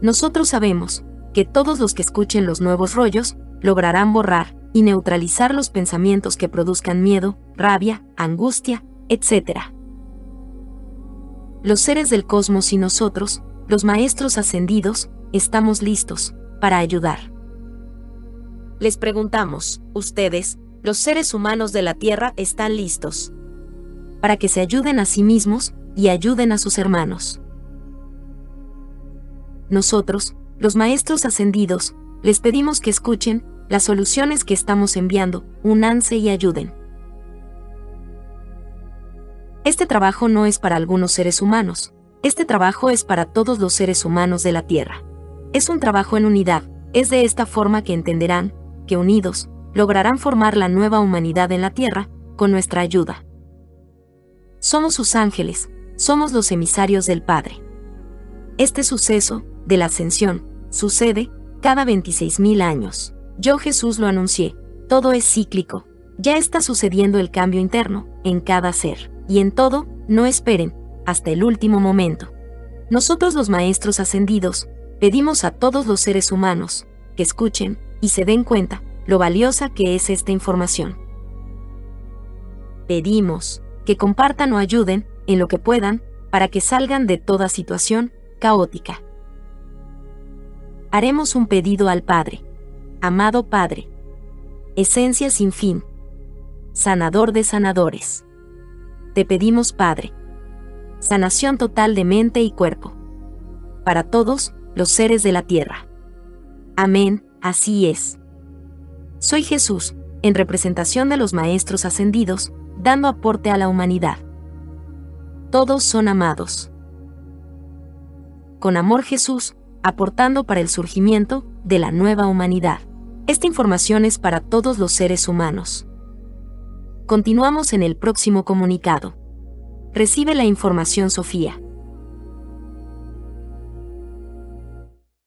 Nosotros sabemos que todos los que escuchen los nuevos rollos lograrán borrar y neutralizar los pensamientos que produzcan miedo, rabia, angustia, etc. Los seres del cosmos y nosotros, los maestros ascendidos, estamos listos para ayudar. Les preguntamos, ¿ustedes, los seres humanos de la Tierra, están listos? Para que se ayuden a sí mismos y ayuden a sus hermanos. Nosotros, los maestros ascendidos, les pedimos que escuchen las soluciones que estamos enviando, únanse y ayuden. Este trabajo no es para algunos seres humanos, este trabajo es para todos los seres humanos de la Tierra. Es un trabajo en unidad, es de esta forma que entenderán, que unidos, lograrán formar la nueva humanidad en la Tierra, con nuestra ayuda. Somos sus ángeles, somos los emisarios del Padre. Este suceso, de la ascensión, sucede cada 26.000 años. Yo Jesús lo anuncié, todo es cíclico, ya está sucediendo el cambio interno, en cada ser, y en todo, no esperen, hasta el último momento. Nosotros los maestros ascendidos, pedimos a todos los seres humanos, que escuchen, y se den cuenta, lo valiosa que es esta información. Pedimos, que compartan o ayuden, en lo que puedan, para que salgan de toda situación caótica. Haremos un pedido al Padre. Amado Padre. Esencia sin fin. Sanador de sanadores. Te pedimos, Padre. Sanación total de mente y cuerpo. Para todos los seres de la tierra. Amén, así es. Soy Jesús, en representación de los Maestros ascendidos, dando aporte a la humanidad. Todos son amados. Con amor Jesús, aportando para el surgimiento de la nueva humanidad. Esta información es para todos los seres humanos. Continuamos en el próximo comunicado. Recibe la información Sofía.